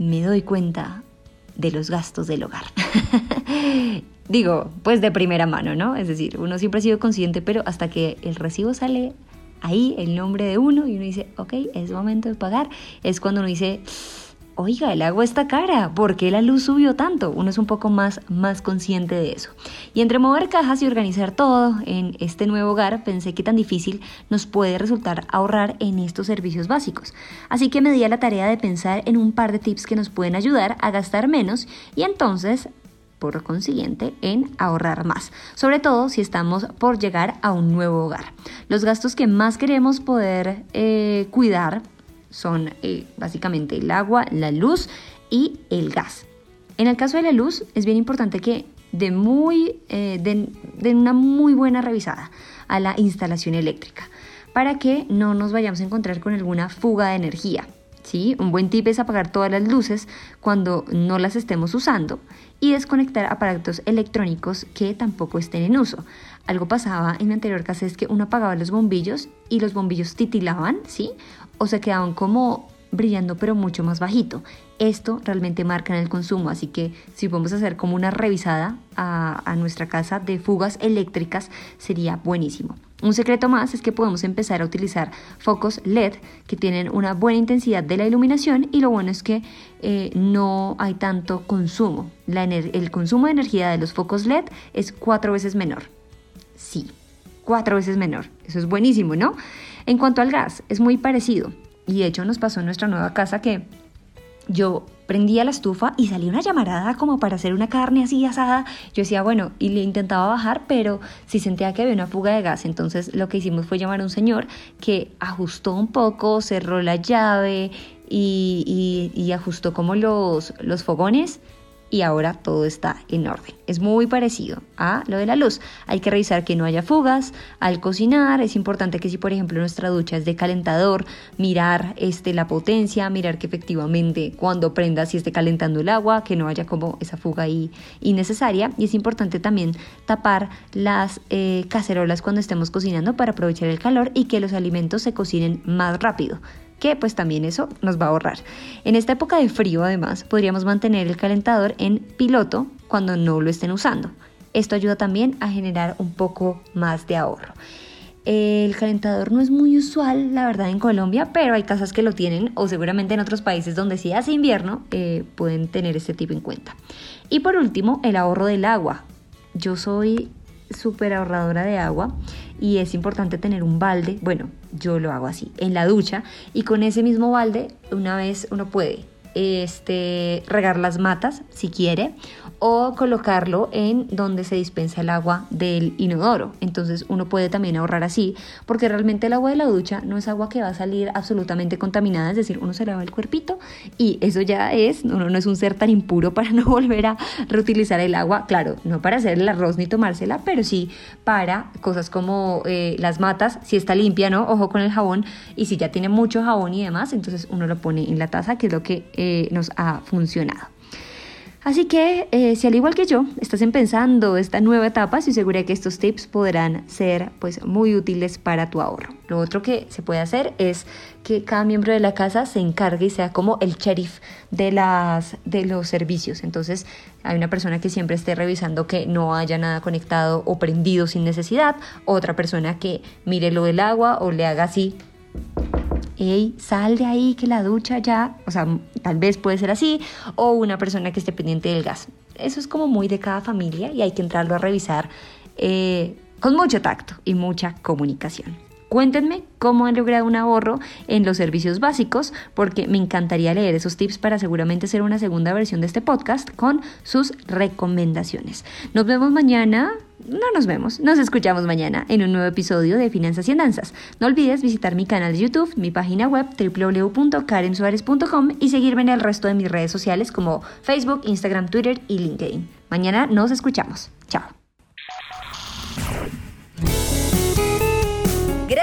me doy cuenta de los gastos del hogar. Digo, pues de primera mano, ¿no? Es decir, uno siempre ha sido consciente, pero hasta que el recibo sale ahí, el nombre de uno, y uno dice, ok, es momento de pagar, es cuando uno dice, oiga, el agua está cara, ¿por qué la luz subió tanto? Uno es un poco más, más consciente de eso. Y entre mover cajas y organizar todo en este nuevo hogar, pensé que tan difícil nos puede resultar ahorrar en estos servicios básicos. Así que me di a la tarea de pensar en un par de tips que nos pueden ayudar a gastar menos y entonces por consiguiente, en ahorrar más, sobre todo si estamos por llegar a un nuevo hogar. Los gastos que más queremos poder eh, cuidar son eh, básicamente el agua, la luz y el gas. En el caso de la luz es bien importante que de muy, eh, den, una muy buena revisada a la instalación eléctrica para que no nos vayamos a encontrar con alguna fuga de energía. ¿Sí? Un buen tip es apagar todas las luces cuando no las estemos usando y desconectar aparatos electrónicos que tampoco estén en uso. Algo pasaba en mi anterior casa es que uno apagaba los bombillos y los bombillos titilaban, ¿sí? o se quedaban como brillando pero mucho más bajito. Esto realmente marca en el consumo, así que si podemos hacer como una revisada a, a, nuestra casa de fugas eléctricas sería buenísimo. Un secreto más es que podemos empezar a utilizar focos LED que tienen una buena intensidad de la iluminación y lo bueno es que eh, no hay tanto consumo. el consumo de energía de los focos LED es cuatro veces menor. Sí, cuatro veces menor. Eso es buenísimo, ¿no? En cuanto al gas, es muy parecido. Y de hecho nos pasó en nuestra nueva casa que yo prendía la estufa y salía una llamarada como para hacer una carne así asada. Yo decía, bueno, y le intentaba bajar, pero si sentía que había una fuga de gas. Entonces lo que hicimos fue llamar a un señor que ajustó un poco, cerró la llave y, y ajustó como los, los fogones y ahora todo está en orden. Es muy parecido a lo de la luz. Hay que revisar que no haya fugas. Al cocinar es importante que si por ejemplo nuestra ducha es de calentador, mirar este, la potencia, mirar que efectivamente cuando prenda si esté calentando el agua, que no haya como esa fuga ahí innecesaria. Y es importante también tapar las eh, cacerolas cuando estemos cocinando para aprovechar el calor y que los alimentos se cocinen más rápido que pues también eso nos va a ahorrar. En esta época de frío además podríamos mantener el calentador en piloto cuando no lo estén usando. Esto ayuda también a generar un poco más de ahorro. El calentador no es muy usual, la verdad, en Colombia, pero hay casas que lo tienen o seguramente en otros países donde sí hace invierno eh, pueden tener este tipo en cuenta. Y por último, el ahorro del agua. Yo soy súper ahorradora de agua y es importante tener un balde, bueno, yo lo hago así, en la ducha y con ese mismo balde una vez uno puede este, regar las matas si quiere o colocarlo en donde se dispensa el agua del inodoro. Entonces uno puede también ahorrar así, porque realmente el agua de la ducha no es agua que va a salir absolutamente contaminada, es decir, uno se lava el cuerpito y eso ya es, uno no es un ser tan impuro para no volver a reutilizar el agua, claro, no para hacer el arroz ni tomársela, pero sí para cosas como eh, las matas, si está limpia, ¿no? Ojo con el jabón y si ya tiene mucho jabón y demás, entonces uno lo pone en la taza, que es lo que eh, nos ha funcionado. Así que eh, si al igual que yo estás empezando esta nueva etapa, estoy segura que estos tips podrán ser pues muy útiles para tu ahorro. Lo otro que se puede hacer es que cada miembro de la casa se encargue y sea como el sheriff de, las, de los servicios. Entonces hay una persona que siempre esté revisando que no haya nada conectado o prendido sin necesidad, otra persona que mire lo del agua o le haga así hey, sal de ahí que la ducha ya, o sea, tal vez puede ser así, o una persona que esté pendiente del gas. Eso es como muy de cada familia y hay que entrarlo a revisar eh, con mucho tacto y mucha comunicación. Cuéntenme cómo han logrado un ahorro en los servicios básicos, porque me encantaría leer esos tips para seguramente hacer una segunda versión de este podcast con sus recomendaciones. Nos vemos mañana. No nos vemos, nos escuchamos mañana en un nuevo episodio de Finanzas y Andanzas. No olvides visitar mi canal de YouTube, mi página web www.karensuarez.com y seguirme en el resto de mis redes sociales como Facebook, Instagram, Twitter y LinkedIn. Mañana nos escuchamos. Chao.